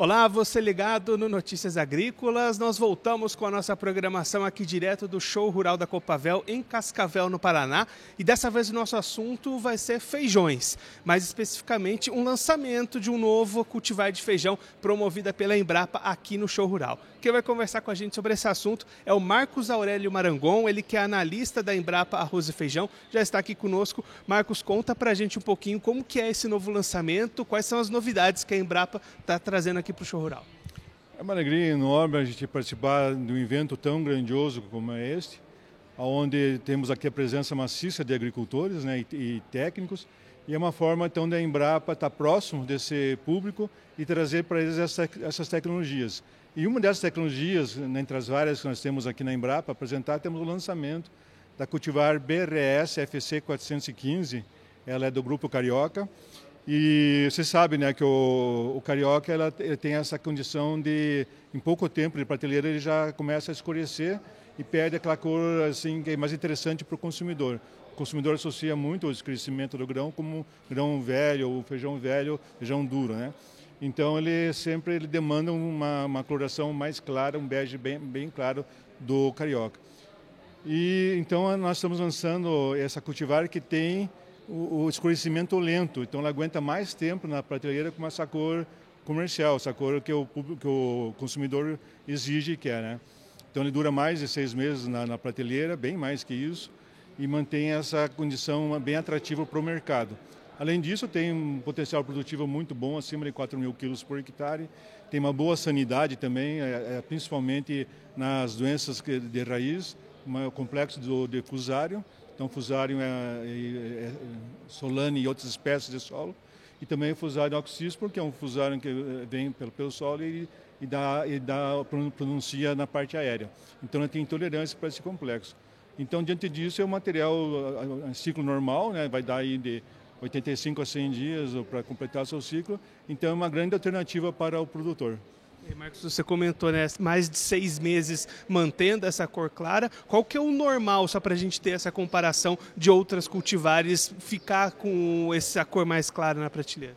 Olá, você ligado no Notícias Agrícolas. Nós voltamos com a nossa programação aqui direto do Show Rural da Copavel em Cascavel, no Paraná. E dessa vez o nosso assunto vai ser feijões, mais especificamente um lançamento de um novo cultivar de feijão promovida pela Embrapa aqui no Show Rural. Quem vai conversar com a gente sobre esse assunto é o Marcos Aurélio Marangon, ele que é analista da Embrapa Arroz e Feijão, já está aqui conosco. Marcos, conta pra gente um pouquinho como que é esse novo lançamento, quais são as novidades que a Embrapa está trazendo aqui aqui para o show rural. É uma alegria enorme a gente participar de um evento tão grandioso como é este, onde temos aqui a presença maciça de agricultores né, e, e técnicos, e é uma forma então da Embrapa estar próximo desse público e trazer para eles essa, essas tecnologias. E uma dessas tecnologias, né, entre as várias que nós temos aqui na Embrapa, apresentar, temos o lançamento da cultivar BRS FC 415, ela é do Grupo Carioca, e você sabe né, que o, o carioca ela, ele tem essa condição de, em pouco tempo de prateleira, ele já começa a escurecer e perde aquela cor assim, que é mais interessante para o consumidor. O consumidor associa muito o escurecimento do grão como grão velho, ou feijão velho, feijão duro. Né? Então ele sempre ele demanda uma, uma coloração mais clara, um bege bem, bem claro do carioca. E então nós estamos lançando essa cultivar que tem o, o escurecimento lento, então ela aguenta mais tempo na prateleira com essa cor comercial, essa cor que o, que o consumidor exige e quer. Né? Então ele dura mais de seis meses na, na prateleira, bem mais que isso, e mantém essa condição bem atrativa para o mercado. Além disso, tem um potencial produtivo muito bom, acima de 4 mil quilos por hectare. Tem uma boa sanidade também, é, é, principalmente nas doenças de raiz, o complexo do, de fusário, então, fusário é, é, é solane e outras espécies de solo. E também o fusário oxísporo, que é um fusário que eh, vem pelo, pelo solo e, e, dá, e dá, pronuncia na parte aérea. Então, ele tem intolerância para esse complexo. Então, diante disso, é um material em ciclo normal, né? vai dar aí de 85 a 100 dias para completar seu ciclo. Então, é uma grande alternativa para o produtor. Marcos, você comentou, né, mais de seis meses mantendo essa cor clara. Qual que é o normal, só para a gente ter essa comparação de outras cultivares, ficar com essa cor mais clara na prateleira?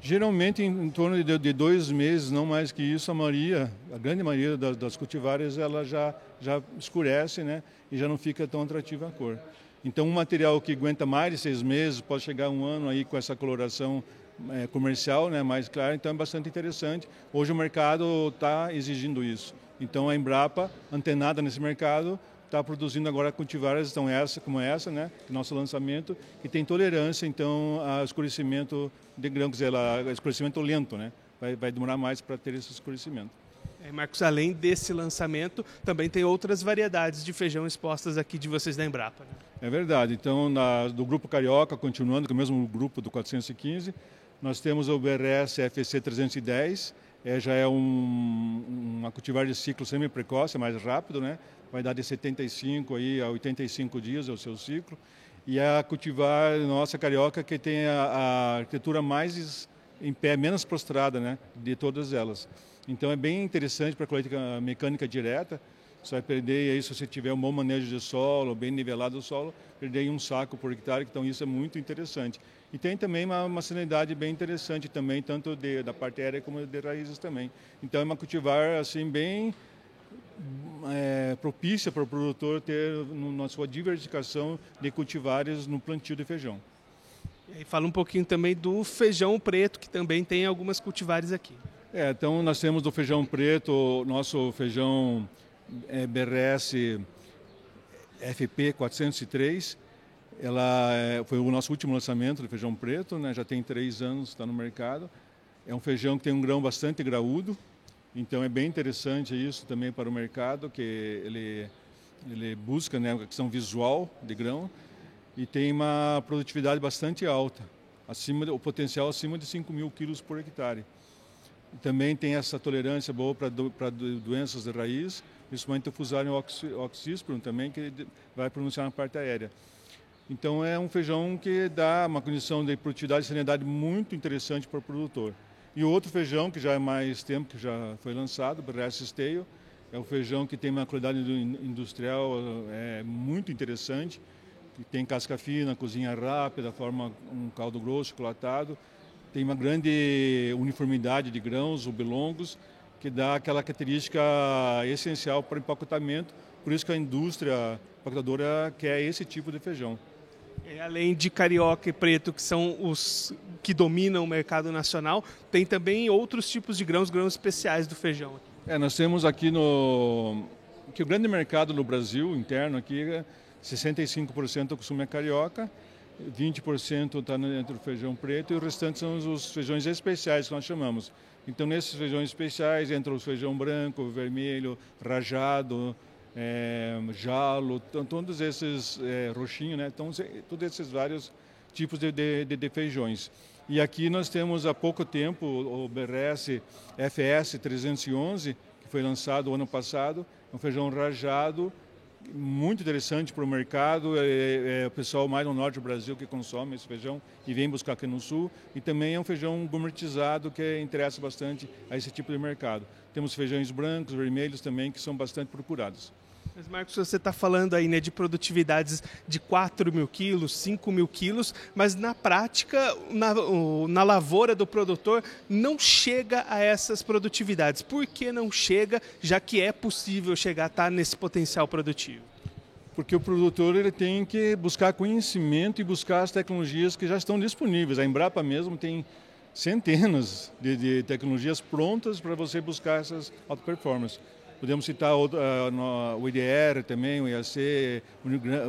Geralmente, em, em torno de, de, dois meses, não mais que isso, a maioria, a grande maioria das, das cultivares, ela já, já escurece, né, e já não fica tão atrativa a cor. Então, um material que aguenta mais de seis meses, pode chegar um ano aí com essa coloração é, comercial, né, mais claro, então é bastante interessante. Hoje o mercado está exigindo isso. Então a Embrapa, antenada nesse mercado, está produzindo agora cultivares então essa como essa, né, nosso lançamento, que tem tolerância então a escurecimento de grão, quer dizer, ela, escurecimento lento, né, vai, vai demorar mais para ter esse escurecimento. É, Marcos, além desse lançamento, também tem outras variedades de feijão expostas aqui de vocês da Embrapa. Né? É verdade. Então, na, do Grupo Carioca, continuando com o mesmo grupo do 415, nós temos o BRS FC 310, é, já é um, uma cultivar de ciclo semi-precoce, é mais rápido, né? vai dar de 75 aí a 85 dias é o seu ciclo. E a cultivar nossa carioca que tem a, a arquitetura mais em pé, menos prostrada né? de todas elas. Então é bem interessante para a colheita mecânica direta, você vai perder aí, se você tiver um bom manejo de solo, bem nivelado o solo, perder um saco por hectare, então isso é muito interessante. E tem também uma, uma sanidade bem interessante também, tanto de, da parte aérea como de raízes também. Então é uma cultivar assim bem é, propícia para o produtor ter na sua diversificação de cultivares no plantio de feijão. E fala um pouquinho também do feijão preto, que também tem algumas cultivares aqui. É, então nós temos do feijão preto, nosso feijão é, BRS FP 403. Ela é, foi o nosso último lançamento de feijão preto, né? já tem três anos, está no mercado. É um feijão que tem um grão bastante graúdo, então é bem interessante isso também para o mercado, que ele, ele busca né, a questão visual de grão e tem uma produtividade bastante alta, acima, o potencial acima de 5 mil quilos por hectare. Também tem essa tolerância boa para do, doenças de raiz, principalmente o fusário oxíspero também, que vai pronunciar na parte aérea. Então é um feijão que dá uma condição de produtividade e sanidade muito interessante para o produtor. E o outro feijão, que já é mais tempo que já foi lançado, o Esteio, é um feijão que tem uma qualidade industrial é, muito interessante, que tem casca fina, cozinha rápida, forma um caldo grosso, chocolatado, tem uma grande uniformidade de grãos ou belongos, que dá aquela característica essencial para o empacotamento. Por isso que a indústria empacotadora quer esse tipo de feijão. É, além de carioca e preto, que são os que dominam o mercado nacional, tem também outros tipos de grãos, grãos especiais do feijão. É, nós temos aqui no que o grande mercado no Brasil interno aqui, 65% do consumo é carioca, 20% está entre o feijão preto e o restante são os feijões especiais que nós chamamos. Então, nesses feijões especiais entra o feijão branco, vermelho, rajado, é, jalo, todos esses é, roxinho, né? Então, todos esses vários tipos de, de, de, feijões. E aqui nós temos há pouco tempo o BRS FS 311, que foi lançado ano passado, um feijão rajado, muito interessante para o mercado. É, é, é, o pessoal mais no norte do Brasil que consome esse feijão e vem buscar aqui no sul. E também é um feijão gourmetizado que interessa bastante a esse tipo de mercado. Temos feijões brancos, vermelhos também, que são bastante procurados. Mas, Marcos, você está falando aí né, de produtividades de 4 mil quilos, 5 mil quilos, mas na prática, na, na lavoura do produtor, não chega a essas produtividades. Por que não chega, já que é possível chegar a estar tá nesse potencial produtivo? Porque o produtor ele tem que buscar conhecimento e buscar as tecnologias que já estão disponíveis. A Embrapa mesmo tem centenas de, de tecnologias prontas para você buscar essas alta performance. Podemos citar o, uh, o IDR também, o IAC,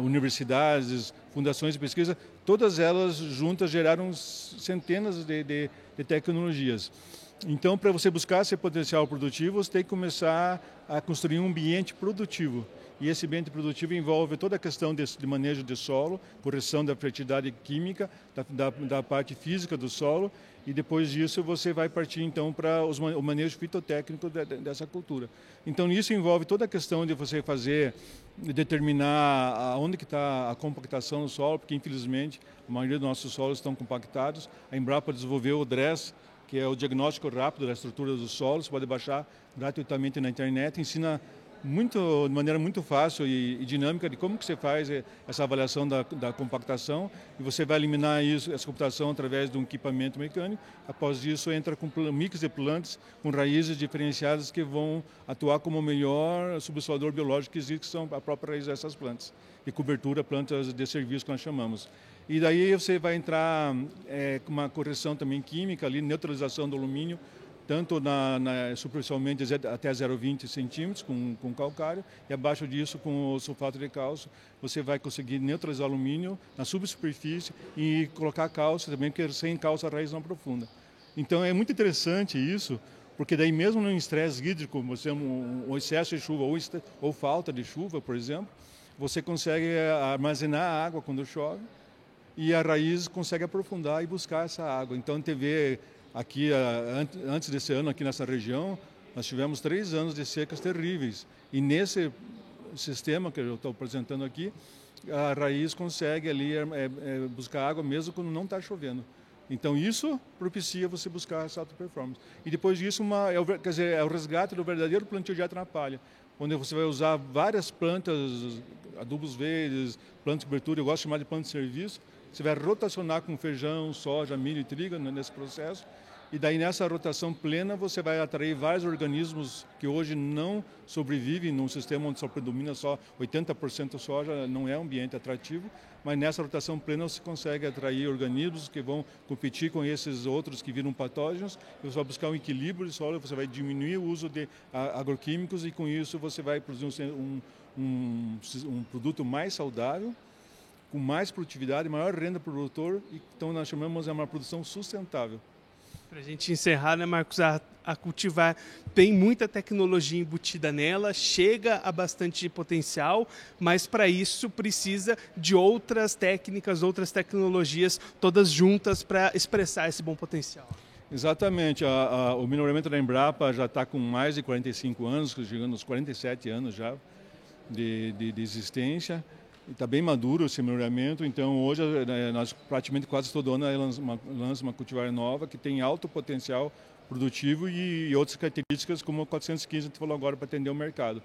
universidades, fundações de pesquisa, todas elas juntas geraram centenas de, de, de tecnologias. Então, para você buscar esse potencial produtivo, você tem que começar a construir um ambiente produtivo. E esse ambiente produtivo envolve toda a questão de, de manejo de solo, correção da fertilidade química, da, da, da parte física do solo e depois disso você vai partir então para o manejo fitotécnico de, de, dessa cultura. Então isso envolve toda a questão de você fazer, de determinar aonde que está a compactação no solo, porque infelizmente a maioria dos nossos solos estão compactados. A Embrapa desenvolveu o DRESS, que é o diagnóstico rápido da estrutura dos solos, pode baixar gratuitamente na internet, ensina muito, de maneira muito fácil e, e, dinâmica de como que você faz eh, essa avaliação da, da, compactação e você vai eliminar isso, essa computação através de um equipamento mecânico. Após isso, entra com mix de plantas com raízes diferenciadas que vão atuar como o melhor subsolador biológico que existe, que são a própria raiz dessas plantas. E cobertura, plantas de serviço que nós chamamos. E daí você vai entrar é, com uma correção também química ali, neutralização do alumínio, tanto na, na, superficialmente até 0,20 centímetros com, com calcário e abaixo disso com o sulfato de cálcio você vai conseguir neutralizar alumínio na subsuperfície e colocar cálcio também, porque sem cálcio a raiz não aprofunda. Então é muito interessante isso, porque daí mesmo no estresse hídrico, você um, um excesso de chuva ou, ou falta de chuva, por exemplo, você consegue armazenar a água quando chove e a raiz consegue aprofundar e buscar essa água. Então, TV Aqui, antes desse ano, aqui nessa região, nós tivemos três anos de secas terríveis. E nesse sistema que eu estou apresentando aqui, a raiz consegue ali é, é, buscar água mesmo quando não está chovendo. Então isso propicia você buscar essa alta performance. E depois disso, uma, é, o, quer dizer, é o resgate do verdadeiro plantio direto na palha, onde você vai usar várias plantas, adubos verdes, plantas de cobertura, eu gosto de chamar de plantas de serviço, você vai rotacionar com feijão, soja, milho e trigo nesse processo. E daí nessa rotação plena você vai atrair vários organismos que hoje não sobrevivem num sistema onde só predomina só 80% soja, não é um ambiente atrativo, mas nessa rotação plena você consegue atrair organismos que vão competir com esses outros que viram patógenos, você vai buscar um equilíbrio de solo, você vai diminuir o uso de agroquímicos e com isso você vai produzir um, um, um produto mais saudável, com mais produtividade, maior renda para o produtor, então nós chamamos de uma produção sustentável. Para a gente encerrar, né, Marcos, a, a, cultivar tem muita tecnologia embutida nela, chega a bastante potencial, mas para isso precisa de outras técnicas, outras tecnologias, todas juntas para expressar esse bom potencial. Exatamente. A, a, o melhoramento da Embrapa já está com mais de 45 anos, chegando aos 47 anos já de, de, de existência está bem maduro esse melhoramento, então hoje né, nós praticamente quase todo ano lança uma, cultivar nova que tem alto potencial produtivo e, outras características como o 415 que falou agora para atender o mercado.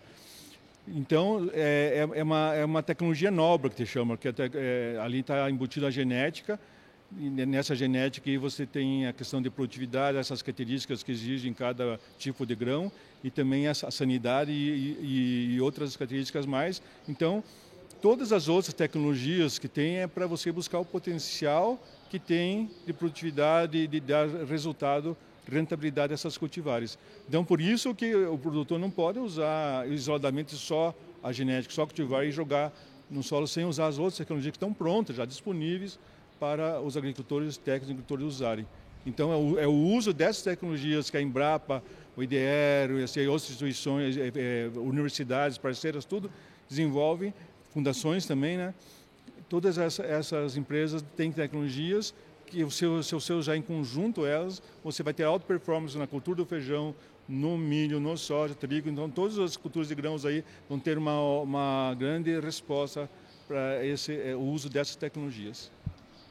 Então é, é, é, uma, é uma tecnologia nobre que te chama, que até, é, ali está embutida a genética nessa genética aí você tem a questão de produtividade, essas características que exigem cada tipo de grão e também a sanidade e, e, e outras características mais. Então, todas as outras tecnologias que tem é para você buscar o potencial que tem de produtividade de dar resultado rentabilidade dessas cultivares. Então, por isso que o produtor não pode usar isoladamente só a genética, só cultivar e jogar no solo sem usar as outras tecnologias que estão prontas, já disponíveis para os agricultores, técnicos agricultores usarem. Então, é o, é uso dessas tecnologias que a Embrapa, o IDR, assim, outras instituições, é, é, universidades, parceiras, tudo desenvolvem, fundações também, né? Todas essa, essas empresas têm tecnologias que o seu, seu, seu já em conjunto elas, você vai ter alta performance na cultura do feijão, no milho, no soja, trigo. Então, todas as culturas de grãos aí vão ter uma, uma grande resposta para esse é, o uso dessas tecnologias.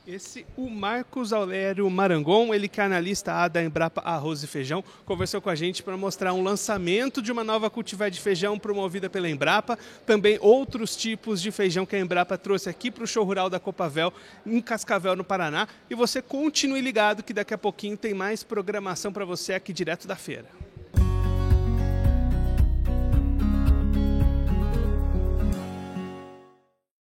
Esse, o Marcos Aulério Marangon, ele que é analista A da Embrapa Arroz e Feijão, conversou com a gente para mostrar um lançamento de uma nova cultivar de feijão promovida pela Embrapa, também outros tipos de feijão que a Embrapa trouxe aqui para o show rural da Copavel, em Cascavel, no Paraná. E você continue ligado que daqui a pouquinho tem mais programação para você aqui direto da feira.